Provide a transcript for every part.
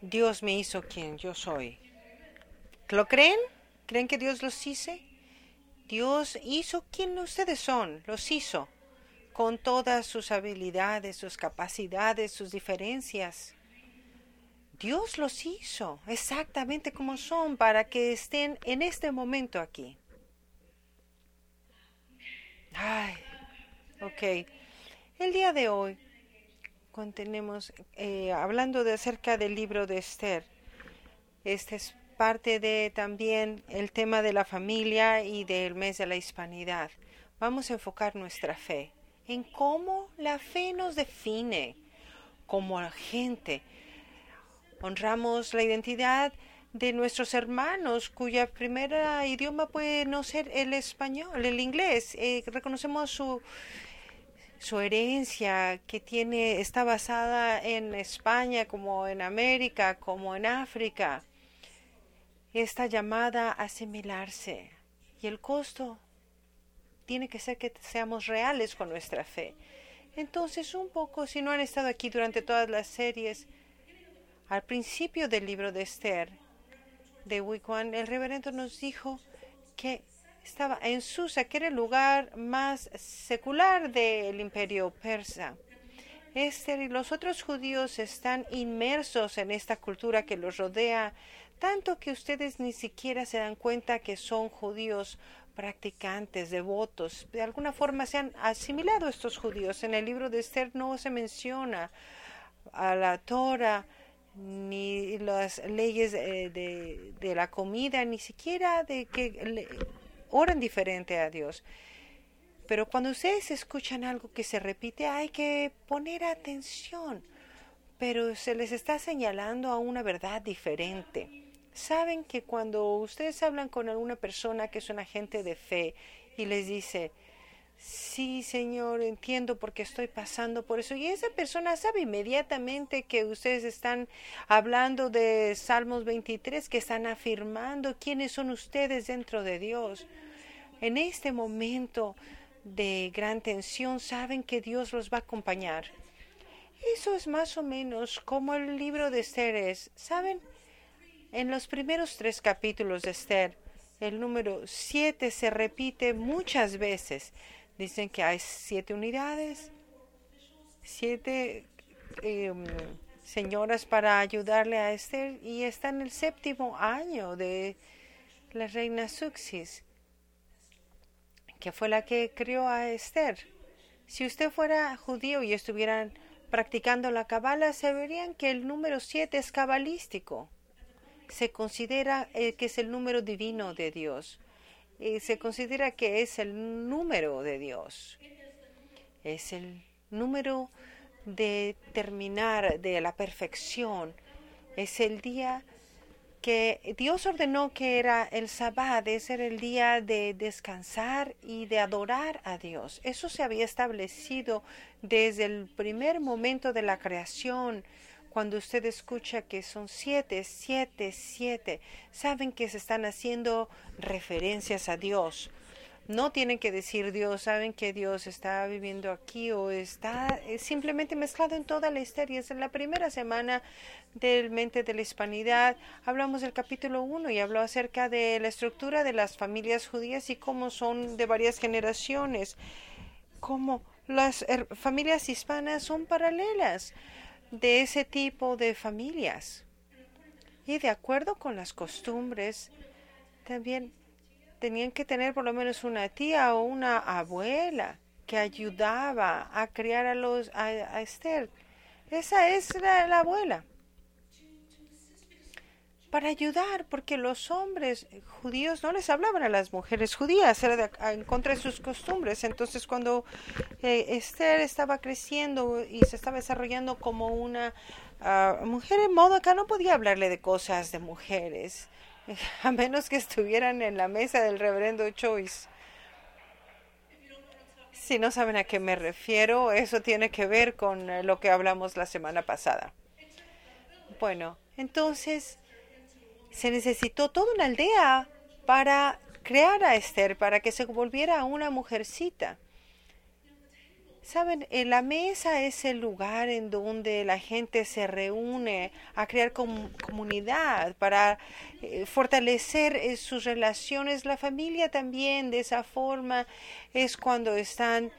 Dios me hizo quien yo soy. ¿Lo creen? ¿Creen que Dios los hizo? Dios hizo quien ustedes son, los hizo, con todas sus habilidades, sus capacidades, sus diferencias. Dios los hizo exactamente como son para que estén en este momento aquí. Ay, ok. El día de hoy continuemos eh, hablando de acerca del libro de Esther. Este es parte de también el tema de la familia y del mes de la hispanidad. Vamos a enfocar nuestra fe en cómo la fe nos define como gente Honramos la identidad de nuestros hermanos cuya primera idioma puede no ser el español, el inglés. Eh, reconocemos su, su herencia que tiene, está basada en España, como en América, como en África. Está llamada a asimilarse. Y el costo tiene que ser que seamos reales con nuestra fe. Entonces, un poco, si no han estado aquí durante todas las series, al principio del libro de Esther, de Wiccan, el reverendo nos dijo que estaba en Susa, que era el lugar más secular del imperio persa. Esther y los otros judíos están inmersos en esta cultura que los rodea, tanto que ustedes ni siquiera se dan cuenta que son judíos practicantes, devotos. De alguna forma se han asimilado estos judíos. En el libro de Esther no se menciona a la Torah ni las leyes eh, de, de, la comida, ni siquiera de que oran diferente a Dios. Pero cuando ustedes escuchan algo que se repite, hay que poner atención. Pero se les está señalando a una verdad diferente. Saben que cuando ustedes hablan con alguna persona que es un agente de fe y les dice, Sí, Señor, entiendo porque estoy pasando por eso. Y esa persona sabe inmediatamente que ustedes están hablando de Salmos 23, que están afirmando quiénes son ustedes dentro de Dios. En este momento de gran tensión, saben que Dios los va a acompañar. Eso es más o menos como el libro de Esther es. ¿Saben? En los primeros tres capítulos de Esther, el número siete se repite muchas veces Dicen que hay siete unidades, siete em, señoras para ayudarle a Esther y está en el séptimo año de la reina Suxis, que fue la que crió a Esther. Si usted fuera judío y estuvieran practicando la cabala, se verían que el número siete es cabalístico. Se considera eh, que es el número divino de Dios se considera que es el número de Dios. Es el número de terminar de la perfección. Es el día que Dios ordenó que era el sabbat, ese era el día de descansar y de adorar a Dios. Eso se había establecido desde el primer momento de la creación cuando usted escucha que son siete, siete, siete, saben que se están haciendo referencias a Dios. No tienen que decir Dios, saben que Dios está viviendo aquí o está simplemente mezclado en toda la historia. Es la primera semana del Mente de la Hispanidad. Hablamos del capítulo 1 y habló acerca de la estructura de las familias judías y cómo son de varias generaciones. Cómo las familias hispanas son paralelas de ese tipo de familias. Y de acuerdo con las costumbres, también tenían que tener por lo menos una tía o una abuela que ayudaba a criar a los a, Esther. Esa es la abuela para ayudar, porque los hombres judíos no les hablaban a las mujeres judías, era en contra de sus costumbres. Entonces, cuando eh, Esther estaba creciendo y se estaba desarrollando como una ah, mujer en modo acá, no podía hablarle de cosas de mujeres, a menos que estuvieran en la mesa del reverendo Choice. Si no saben a qué me refiero, eso tiene que ver con eh, lo que hablamos la semana pasada. Bueno, entonces se necesitó toda una aldea para crear a Esther, para que se volviera una mujercita. Saben, la mesa es el lugar en donde la gente se reúne a crear comunidad para eh, fortalecer eh, sus relaciones. La familia también, de esa forma, es cuando están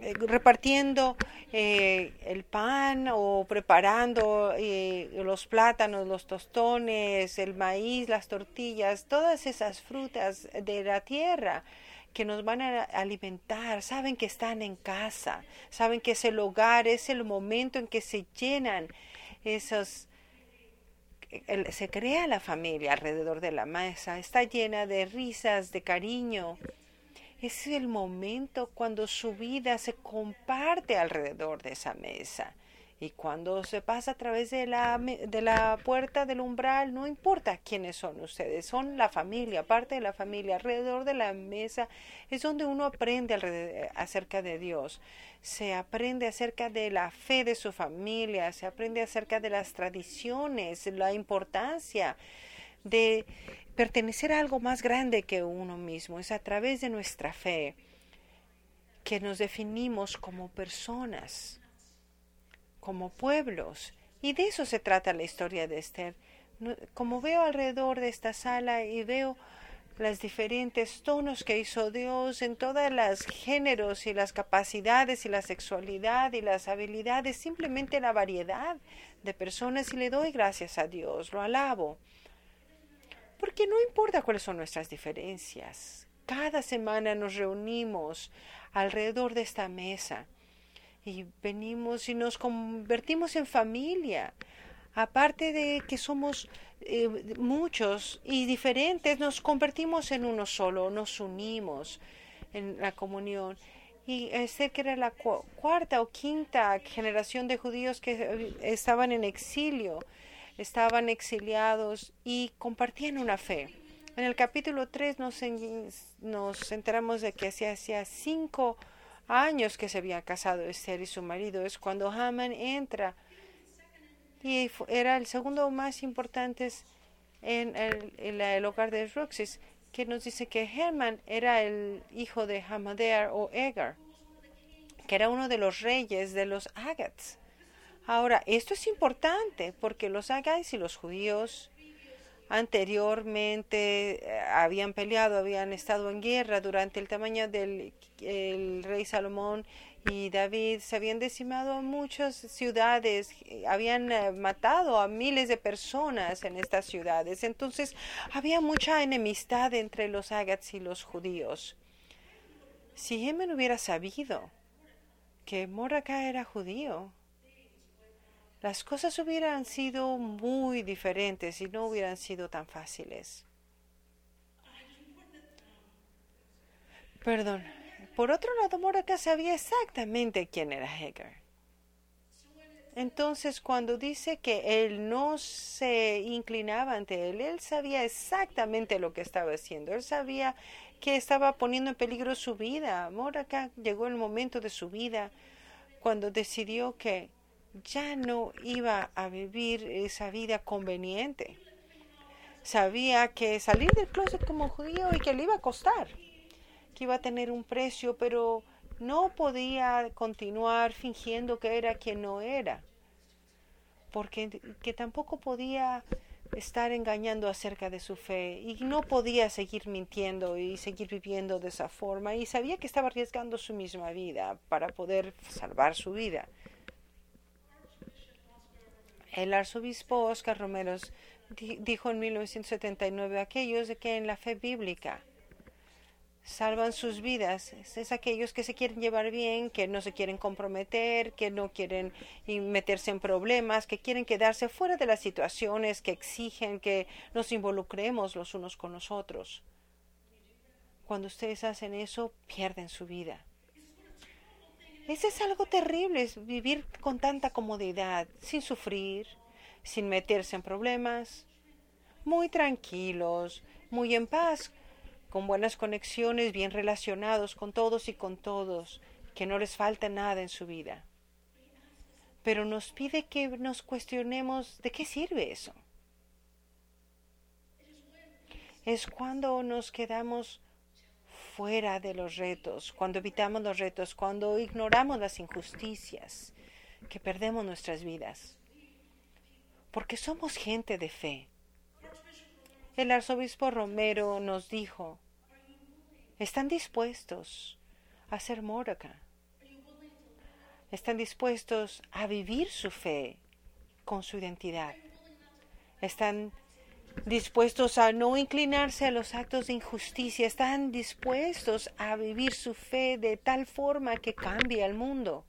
eh, repartiendo el pan o preparando los plátanos, los tostones, el maíz, las tortillas, todas esas frutas de la tierra que nos van a alimentar, saben que están en casa, saben que es el hogar, es el momento en que se llenan esos, se crea la familia alrededor de la mesa, está llena de risas, de cariño. Es el momento cuando su vida se comparte alrededor de esa mesa. Y cuando se pasa a través de la, de la puerta del umbral, no importa quiénes son ustedes, son la familia, parte de la familia. Alrededor de la mesa es donde uno aprende acerca de Dios. Se aprende acerca de la fe de su familia, se aprende acerca de las tradiciones, la importancia de pertenecer a algo más grande que uno mismo. Es a través de nuestra fe que nos definimos como personas como pueblos. Y de eso se trata la historia de Esther. Como veo alrededor de esta sala y veo los diferentes tonos que hizo Dios en todos los géneros y las capacidades y la sexualidad y las habilidades, simplemente la variedad de personas y le doy gracias a Dios, lo alabo. No importa cuáles son nuestras diferencias, cada semana nos reunimos alrededor de esta mesa y venimos y nos convertimos en familia. Aparte de que somos eh, muchos y diferentes, nos convertimos en uno solo, nos unimos en la comunión. Y sé que era la cuarta o quinta generación de judíos que eh, estaban en exilio, estaban exiliados y compartían una fe. En el capítulo 3 nos, nos enteramos de que hacía, hacía cinco años que se había casado Esther y su marido. Es cuando Haman entra y era el segundo más importante en el, hogar de Ruxis, que nos dice que Haman era el hijo de Hamadear o Egar, que era uno de los reyes de los Agats. Ahora, esto es importante porque los Agats y los judíos anteriormente eh, habían peleado, habían estado en guerra durante el tamaño del rey Salomón y David, se habían decimado muchas ciudades, habían eh, matado a miles de personas en estas ciudades. Entonces había mucha enemistad entre los Agats y los judíos. Si Hemen hubiera sabido que Moraca era judío, las cosas hubieran sido muy diferentes y no hubieran sido tan fáciles. Perdón. Por otro lado, Mordecai sabía exactamente quién era Hagar. Entonces, cuando dice que él no se inclinaba ante él, él sabía exactamente lo que estaba haciendo. Él sabía que estaba poniendo en peligro su vida. Mordecai llegó el momento de su vida cuando decidió que ya no iba a vivir esa vida conveniente. Sabía que salir del closet como judío y que le iba a costar, que iba a tener un precio, pero no podía continuar fingiendo que era quien no era, porque que tampoco podía estar engañando acerca de su fe y no podía seguir mintiendo y seguir viviendo de esa forma y sabía que estaba arriesgando su misma vida para poder salvar su vida. El arzobispo Oscar Romero dijo en 1979, aquellos de que en la fe bíblica salvan sus vidas, es aquellos que se quieren llevar bien, que no se quieren comprometer, que no quieren meterse en problemas, que quieren quedarse fuera de las situaciones que exigen que nos involucremos los unos con los otros. Cuando ustedes hacen eso, pierden su vida. Eso es algo terrible, es vivir con tanta comodidad, sin sufrir, sin meterse en problemas, muy tranquilos, muy en paz, con buenas conexiones, bien relacionados con todos y con todos, que no les falta nada en su vida. Pero nos pide que nos cuestionemos de qué sirve eso. Es cuando nos quedamos fuera de los retos, cuando evitamos los retos, cuando ignoramos las injusticias, que perdemos nuestras vidas. Porque somos gente de fe. El arzobispo Romero nos dijo, ¿están dispuestos a ser Móraca? ¿Están dispuestos a vivir su fe con su identidad? ¿Están dispuestos a no inclinarse a los actos de injusticia, están dispuestos a vivir su fe de tal forma que cambie al mundo.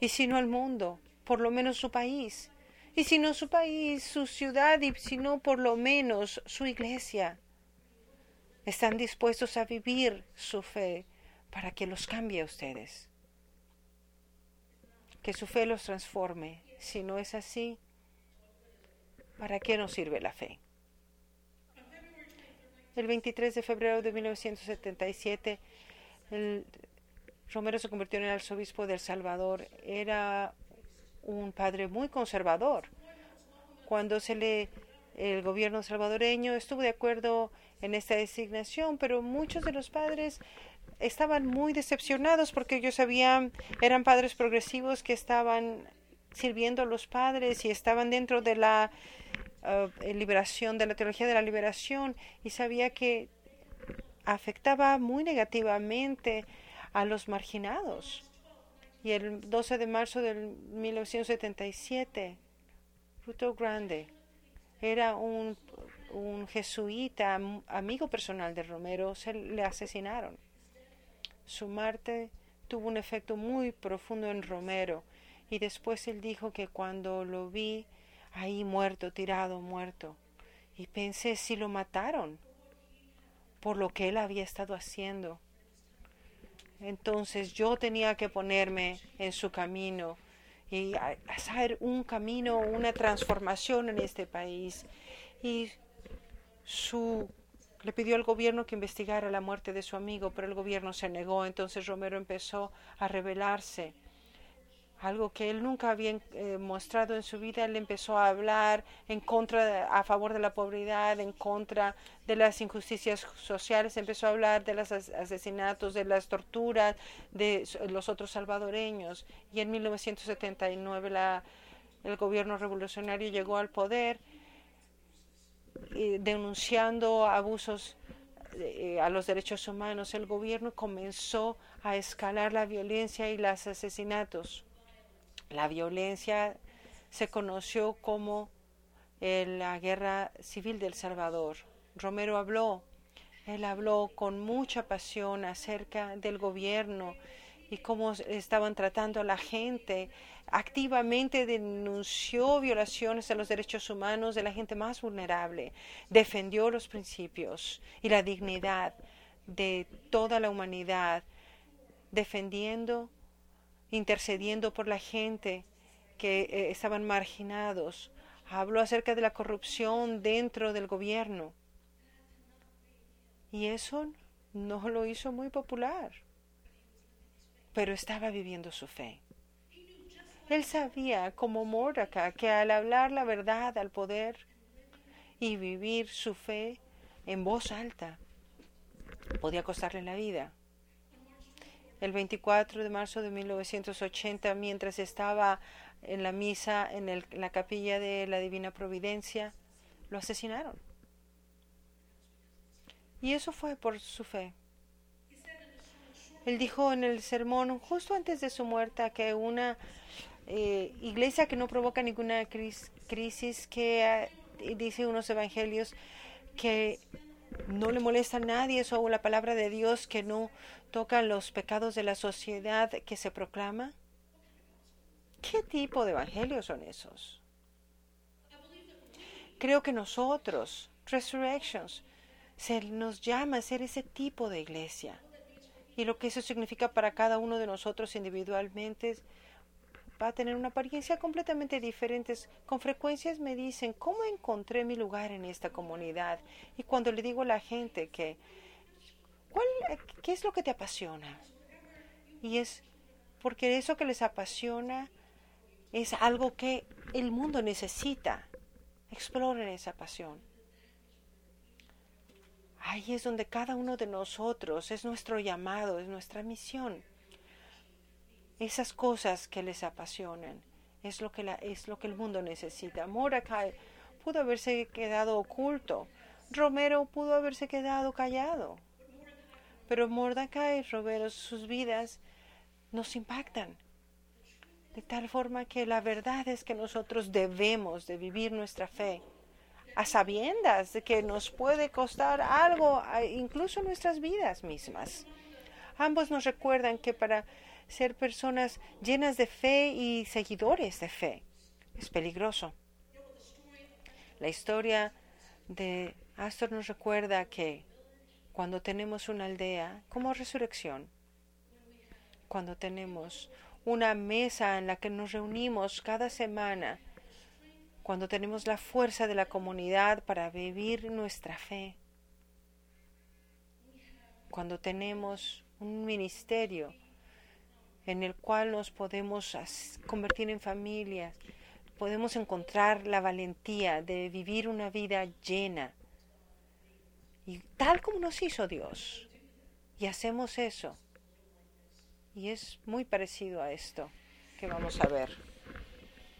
Y si no el mundo, por lo menos su país. Y si no su país, su ciudad, y si no por lo menos su iglesia. Están dispuestos a vivir su fe para que los cambie a ustedes. Que su fe los transforme. Si no es así, ¿para qué nos sirve la fe? El 23 de febrero de 1977, el Romero se convirtió en el arzobispo de El Salvador. Era un padre muy conservador. Cuando se le el gobierno salvadoreño estuvo de acuerdo en esta designación, pero muchos de los padres estaban muy decepcionados porque ellos sabían, eran padres progresivos que estaban sirviendo a los padres y estaban dentro de la Uh, liberación, de la teología de la liberación, y sabía que afectaba muy negativamente a los marginados. Y el 12 de marzo de 1977, Fruto Grande era un, un jesuita, amigo personal de Romero, se le asesinaron. Su muerte tuvo un efecto muy profundo en Romero y después él dijo que cuando lo vi ahí muerto, tirado, muerto. Y pensé si lo mataron por lo que él había estado haciendo. Entonces yo tenía que ponerme en su camino y hacer un camino, una transformación en este país. Y su le pidió al gobierno que investigara la muerte de su amigo, pero el gobierno se negó. Entonces Romero empezó a rebelarse algo que él nunca había eh, mostrado en su vida, él empezó a hablar en contra, a favor de la pobreza, en contra de las injusticias sociales, empezó a hablar de los asesinatos, de las torturas de los otros salvadoreños. Y en 1979 la, el gobierno revolucionario llegó al poder denunciando abusos eh, a los derechos humanos. El gobierno comenzó a escalar la violencia y los asesinatos la violencia se conoció como la guerra civil del Salvador. Romero habló, él habló con mucha pasión acerca del gobierno y cómo estaban tratando a la gente. Activamente denunció violaciones de los derechos humanos de la gente más vulnerable. Defendió los principios y la dignidad de toda la humanidad, defendiendo intercediendo por la gente que eh, estaban marginados. Habló acerca de la corrupción dentro del gobierno. Y eso no lo hizo muy popular. Pero estaba viviendo su fe. Él sabía, como Mordecai, que al hablar la verdad al poder y vivir su fe en voz alta, podía costarle la vida el 24 de marzo de 1980, mientras estaba en la misa en, la capilla de la Divina Providencia, lo asesinaron. Y eso fue por su fe. Él dijo en el sermón, justo antes de su muerte, que una eh, iglesia que no provoca ninguna crisis, que eh, dice unos evangelios que no le molesta a nadie eso la palabra de Dios que no toca los pecados de la sociedad que se proclama? ¿Qué tipo de evangelios son esos? Creo que nosotros, Resurrections, se nos llama a ser ese tipo de iglesia. Y lo que eso significa para cada uno de nosotros individualmente va a tener una apariencia completamente diferente. Con frecuencias me dicen, ¿cómo encontré mi lugar en esta comunidad? Y cuando le digo a la gente que, ¿qué es lo que te apasiona? Y es porque eso que les apasiona es algo que el mundo necesita. Exploren esa pasión. Ahí es donde cada uno de nosotros es nuestro llamado, es nuestra misión. Esas cosas que les apasionan es lo que, la, es lo que el mundo necesita. Mordecai pudo haberse quedado oculto. Romero pudo haberse quedado callado. Pero Mordecai y Romero, sus vidas nos impactan. De tal forma que la verdad es que nosotros debemos de vivir nuestra fe a sabiendas de que nos puede costar algo, incluso nuestras vidas mismas. Ambos nos recuerdan que para ser personas llenas de fe y seguidores de fe es peligroso. La historia de Astor nos recuerda que cuando tenemos una aldea como resurrección, cuando tenemos una mesa en la que nos reunimos cada semana cuando tenemos la fuerza de la comunidad para vivir nuestra fe, cuando tenemos un ministerio en el cual nos podemos convertir en familias, podemos encontrar la valentía de vivir una vida llena, y tal como nos hizo Dios. Y hacemos eso. Y es muy parecido a esto que vamos a ver.